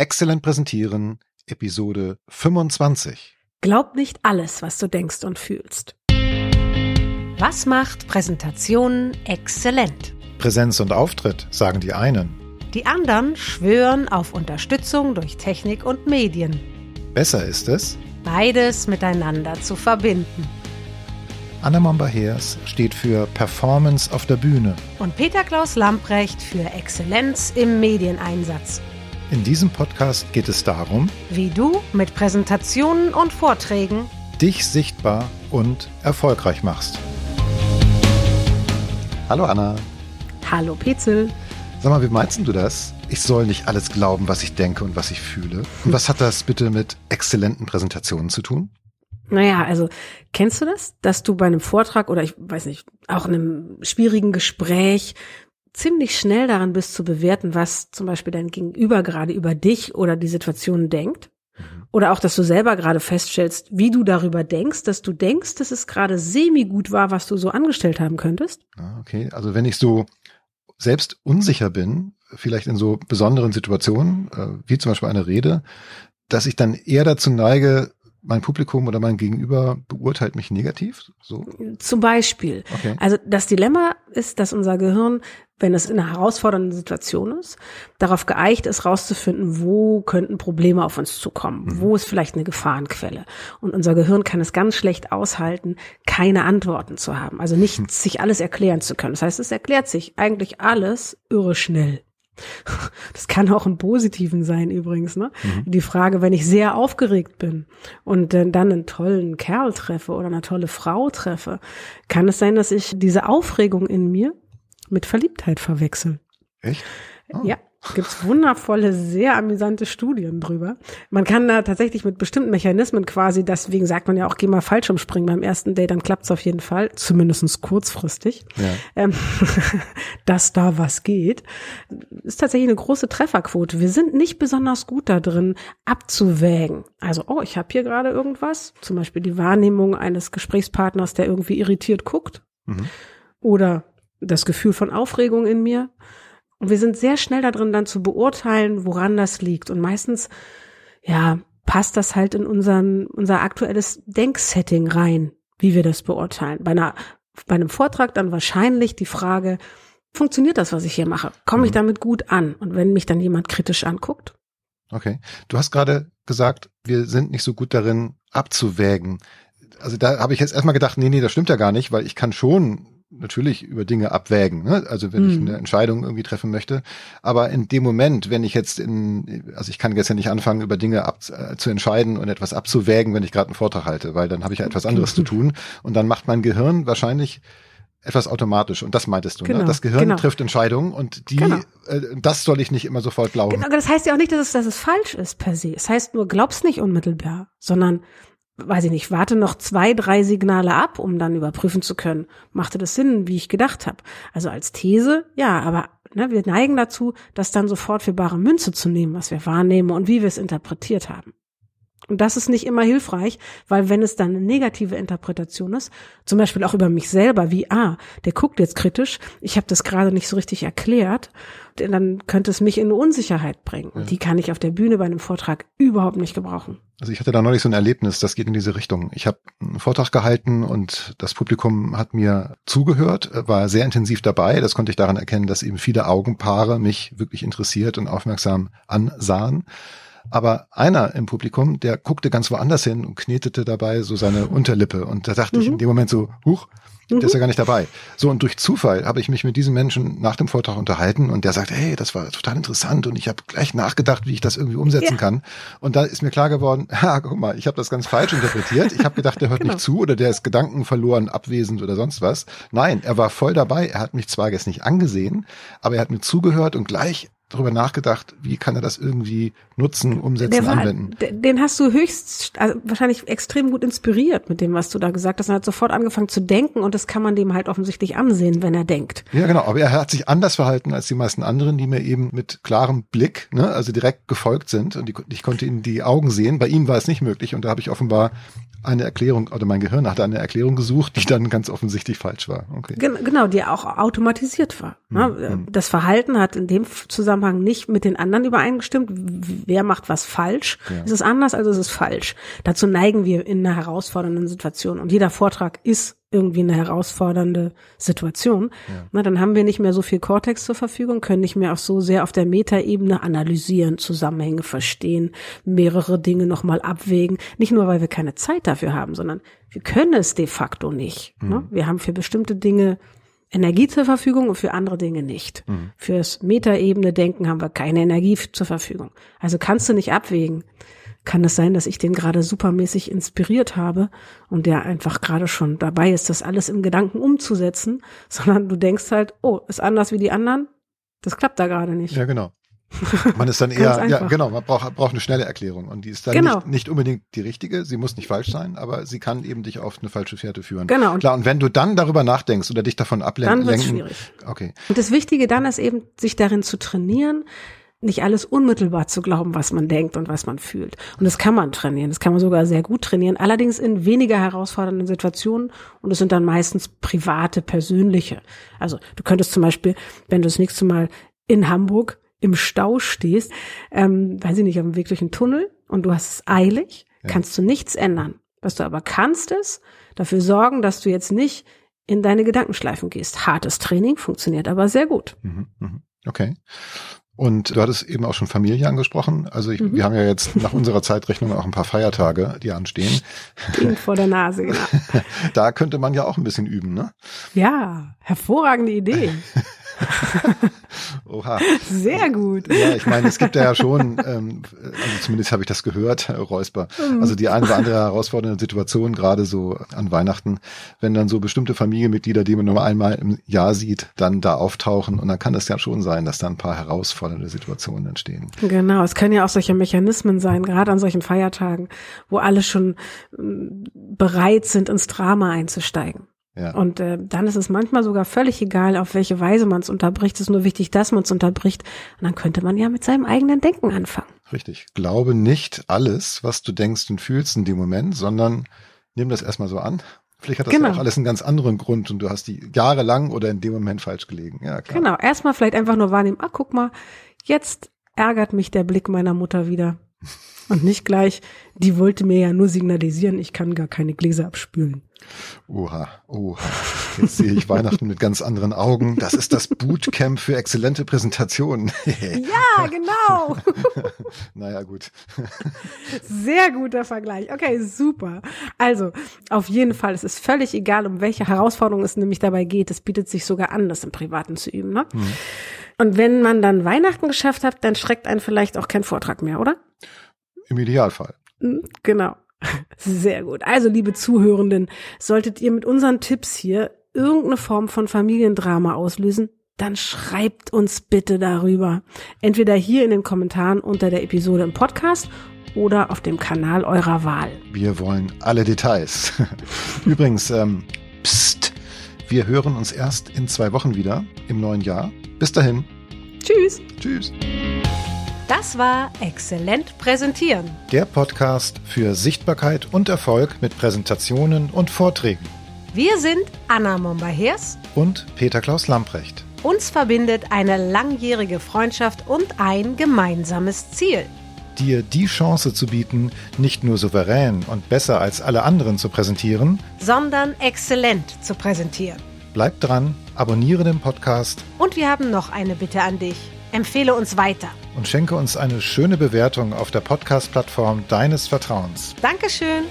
Exzellent präsentieren, Episode 25. Glaub nicht alles, was du denkst und fühlst. Was macht Präsentationen exzellent? Präsenz und Auftritt, sagen die einen. Die anderen schwören auf Unterstützung durch Technik und Medien. Besser ist es, Beides miteinander zu verbinden. Anna Momba-Heers steht für Performance auf der Bühne. Und Peter Klaus Lamprecht für Exzellenz im Medieneinsatz. In diesem Podcast geht es darum, Wie du mit Präsentationen und Vorträgen dich sichtbar und erfolgreich machst. Hallo Anna. Hallo Petzel. Sag mal, wie meinst du das? Ich soll nicht alles glauben, was ich denke und was ich fühle. Und was hat das bitte mit exzellenten Präsentationen zu tun? Naja, also kennst du das, dass du bei einem Vortrag oder ich weiß nicht, auch in einem schwierigen Gespräch ziemlich schnell daran bist zu bewerten, was zum Beispiel dein Gegenüber gerade über dich oder die Situation denkt? Oder auch, dass du selber gerade feststellst, wie du darüber denkst, dass du denkst, dass es gerade semi-gut war, was du so angestellt haben könntest? Ah, Okay, also wenn ich so selbst unsicher bin, vielleicht in so besonderen Situationen, äh, wie zum Beispiel eine Rede, dass ich dann eher dazu neige, mein Publikum oder mein Gegenüber beurteilt mich negativ. So, Zum Beispiel. okay. Also das Dilemma ist, dass unser Gehirn, wenn es in einer herausfordernden Situation ist, darauf geeicht ist, rauszufinden, wo könnten Probleme auf uns zukommen, wo ist vielleicht eine Gefahrenquelle. Und unser Gehirn kann es ganz schlecht aushalten, keine Antworten zu haben, also nicht sich alles erklären zu können. Das heißt, es erklärt sich eigentlich alles irre schnell. Das kann auch im Positiven sein übrigens. Ne? Die Frage, wenn ich sehr aufgeregt bin und dann dann einen tollen Kerl treffe oder eine tolle Frau treffe, kann es sein, dass ich diese Aufregung in mir mit Verliebtheit verwechsel. Echt? Oh. Ja, gibt's wundervolle, sehr amüsante Studien drüber. Man kann da tatsächlich mit bestimmten Mechanismen quasi, deswegen sagt man ja auch, geh mal Fallschirmspringen beim ersten Date, dann klappt's auf jeden Fall, zumindestens kurzfristig, Ja. ähm, dass da was geht. Ist tatsächlich eine große Trefferquote. Wir sind nicht besonders gut da drin, abzuwägen. Also, oh, ich habe hier gerade irgendwas, zum Beispiel die Wahrnehmung eines Gesprächspartners, der irgendwie irritiert guckt Mhm. oder das Gefühl von Aufregung in mir. Und wir sind sehr schnell da drin, dann zu beurteilen, woran das liegt. Und meistens, ja, passt das halt in unseren, unser aktuelles Denksetting rein, wie wir das beurteilen. Bei einer, bei einem Vortrag dann wahrscheinlich die Frage, funktioniert das, was ich hier mache? Komme ich Mhm. damit gut an? Und wenn mich dann jemand kritisch anguckt? Okay. Du hast gerade gesagt, wir sind nicht so gut darin, abzuwägen. Also da habe ich jetzt erstmal gedacht, nee, nee, das stimmt ja gar nicht, weil ich kann schon natürlich über Dinge abwägen, ne? also wenn ich Hm. eine Entscheidung irgendwie treffen möchte. Aber in dem Moment, wenn ich jetzt in, also ich kann jetzt ja nicht anfangen, über Dinge ab, äh, zu entscheiden und etwas abzuwägen, wenn ich gerade einen Vortrag halte, weil dann habe ich ja etwas anderes zu tun und dann macht mein Gehirn wahrscheinlich etwas automatisch und das meintest du, ne? Genau, Das Gehirn genau. trifft Entscheidungen und die, Genau. äh, das soll ich nicht immer sofort glauben. Genau, das heißt ja auch nicht, dass es, dass es falsch ist per se. Es heißt nur, glaub's nicht unmittelbar, sondern, weiß ich nicht, warte noch zwei, drei Signale ab, um dann überprüfen zu können, machte das Sinn, wie ich gedacht habe. Also als These, ja, aber ne, wir neigen dazu, das dann sofort für bare Münze zu nehmen, was wir wahrnehmen und wie wir es interpretiert haben. Und das ist nicht immer hilfreich, weil wenn es dann eine negative Interpretation ist, zum Beispiel auch über mich selber, wie, ah, der guckt jetzt kritisch, ich habe das gerade nicht so richtig erklärt, dann könnte es mich in eine Unsicherheit bringen. Und die kann ich auf der Bühne bei einem Vortrag überhaupt nicht gebrauchen. Also ich hatte da neulich so ein Erlebnis, das geht in diese Richtung. Ich habe einen Vortrag gehalten und das Publikum hat mir zugehört, war sehr intensiv dabei. Das konnte ich daran erkennen, dass eben viele Augenpaare mich wirklich interessiert und aufmerksam ansahen. Aber einer im Publikum, der guckte ganz woanders hin und knetete dabei so seine Unterlippe. Und da dachte ich in dem Moment so, huch, der ist ja gar nicht dabei. So, und durch Zufall habe ich mich mit diesem Menschen nach dem Vortrag unterhalten und der sagt, hey, das war total interessant und ich habe gleich nachgedacht, wie ich das irgendwie umsetzen Ja. kann. Und da ist mir klar geworden, ha, guck mal, ich habe das ganz falsch interpretiert. Ich habe gedacht, der hört Genau. nicht zu oder der ist Gedanken verloren, abwesend oder sonst was. Nein, er war voll dabei. Er hat mich zwar jetzt nicht angesehen, aber er hat mir zugehört und gleich darüber nachgedacht, wie kann er das irgendwie nutzen, umsetzen, war, anwenden. den hast du höchst, also wahrscheinlich extrem gut inspiriert mit dem, was du da gesagt hast. Er hat sofort angefangen zu denken und das kann man dem halt offensichtlich ansehen, wenn er denkt. Ja, genau. Aber er hat sich anders verhalten als die meisten anderen, die mir eben mit klarem Blick, ne, also direkt gefolgt sind. Und die, ich konnte in die Augen sehen. Bei ihm war es nicht möglich. Und da habe ich offenbar eine Erklärung, oder mein Gehirn hatte eine Erklärung gesucht, die dann ganz offensichtlich falsch war. Okay. Gen genau, die auch automatisiert war. Ne? Hm, Das Verhalten hat in dem Zusammenhang Zusammenhang nicht mit den anderen übereingestimmt. Wer macht was falsch? Ja. Es ist anders, also es ist falsch. Dazu neigen wir in einer herausfordernden Situation. Und jeder Vortrag ist irgendwie eine herausfordernde Situation. Ja. Na, dann haben wir nicht mehr so viel Cortex zur Verfügung, können nicht mehr auch so sehr auf der Metaebene analysieren, Zusammenhänge verstehen, mehrere Dinge nochmal abwägen. Nicht nur, weil wir keine Zeit dafür haben, sondern wir können es de facto nicht. Mhm. Ne? Wir haben für bestimmte Dinge Energie zur Verfügung und für andere Dinge nicht. Mhm. Fürs Metaebene Denken haben wir keine Energie zur Verfügung. Also kannst du nicht abwägen. Kann es sein, dass ich den gerade supermäßig inspiriert habe und der einfach gerade schon dabei ist, das alles im Gedanken umzusetzen, sondern du denkst halt, oh, ist anders wie die anderen? Das klappt da gerade nicht. Ja, genau. Man ist dann eher, ja, genau, man braucht, braucht eine schnelle Erklärung und die ist dann genau. nicht, nicht unbedingt die richtige, sie muss nicht falsch sein, aber sie kann eben dich auf eine falsche Fährte führen. Genau. Klar, und wenn du dann darüber nachdenkst oder dich davon ablenken, dann wird's schwierig. Okay. Und das Wichtige dann ist eben, sich darin zu trainieren, nicht alles unmittelbar zu glauben, was man denkt und was man fühlt. Und das kann man trainieren, das kann man sogar sehr gut trainieren, allerdings in weniger herausfordernden Situationen und es sind dann meistens private, persönliche. Also du könntest zum Beispiel, wenn du das nächste Mal in Hamburg im Stau stehst, ähm, weiß ich nicht, auf dem Weg durch einen Tunnel und du hast es eilig, ja. kannst du nichts ändern. Was du aber kannst, ist dafür sorgen, dass du jetzt nicht in deine Gedankenschleifen gehst. Hartes Training funktioniert aber sehr gut. Mhm, mhm. Okay. Und du hattest eben auch schon Familie angesprochen. Also ich, mhm. wir haben ja jetzt nach unserer Zeitrechnung auch ein paar Feiertage, die anstehen. Klingt vor der Nase, genau. Da könnte man ja auch ein bisschen üben, ne? Ja, hervorragende Idee. Oha. Sehr gut. Ja, ich meine, es gibt ja schon, ähm, also zumindest habe ich das gehört, Herr Räusper, mhm. also die eine oder andere herausfordernde Situation, gerade so an Weihnachten, wenn dann so bestimmte Familienmitglieder, die man nur einmal im Jahr sieht, dann da auftauchen und dann kann das ja schon sein, dass da ein paar herausfordernde Situationen entstehen. Genau, es können ja auch solche Mechanismen sein, gerade an solchen Feiertagen, wo alle schon mm, bereit sind, ins Drama einzusteigen. Ja. Und äh, dann ist es manchmal sogar völlig egal, auf welche Weise man es unterbricht. Es ist nur wichtig, dass man es unterbricht. Und dann könnte man ja mit seinem eigenen Denken anfangen. Richtig. Glaube nicht alles, was du denkst und fühlst in dem Moment, sondern nimm das erstmal so an. Vielleicht hat das genau. ja auch alles einen ganz anderen Grund und du hast die jahrelang oder in dem Moment falsch gelegen. Ja, klar. Genau. Erstmal vielleicht einfach nur wahrnehmen, ah, guck mal, jetzt ärgert mich der Blick meiner Mutter wieder. Und nicht gleich, die wollte mir ja nur signalisieren, ich kann gar keine Gläser abspülen. Oha, oha. Jetzt sehe ich Weihnachten mit ganz anderen Augen. Das ist das Bootcamp für exzellente Präsentationen. ja, genau. naja, gut. Sehr guter Vergleich. Okay, super. Also, auf jeden Fall, es ist völlig egal, um welche Herausforderung es nämlich dabei geht. Es bietet sich sogar an, das im Privaten zu üben. Ne? Mhm. Und wenn man dann Weihnachten geschafft hat, dann schreckt einen vielleicht auch kein Vortrag mehr, oder? Im Idealfall. Mhm, genau. Sehr gut. Also, liebe Zuhörenden, solltet ihr mit unseren Tipps hier irgendeine Form von Familiendrama auslösen, dann schreibt uns bitte darüber. Entweder hier in den Kommentaren unter der Episode im Podcast oder auf dem Kanal eurer Wahl. Wir wollen alle Details. Übrigens, ähm, pst, wir hören uns erst in zwei Wochen wieder im neuen Jahr. Bis dahin. Tschüss. Tschüss. Das war Exzellent Präsentieren. Der Podcast für Sichtbarkeit und Erfolg mit Präsentationen und Vorträgen. Wir sind Anna Momba-Hers und Peter Klaus Lamprecht. Uns verbindet eine langjährige Freundschaft und ein gemeinsames Ziel. Dir die Chance zu bieten, nicht nur souverän und besser als alle anderen zu präsentieren, sondern exzellent zu präsentieren. Bleib dran, abonniere den Podcast. Und wir haben noch eine Bitte an dich. Empfehle uns weiter. Und schenke uns eine schöne Bewertung auf der Podcast-Plattform deines Vertrauens. Dankeschön.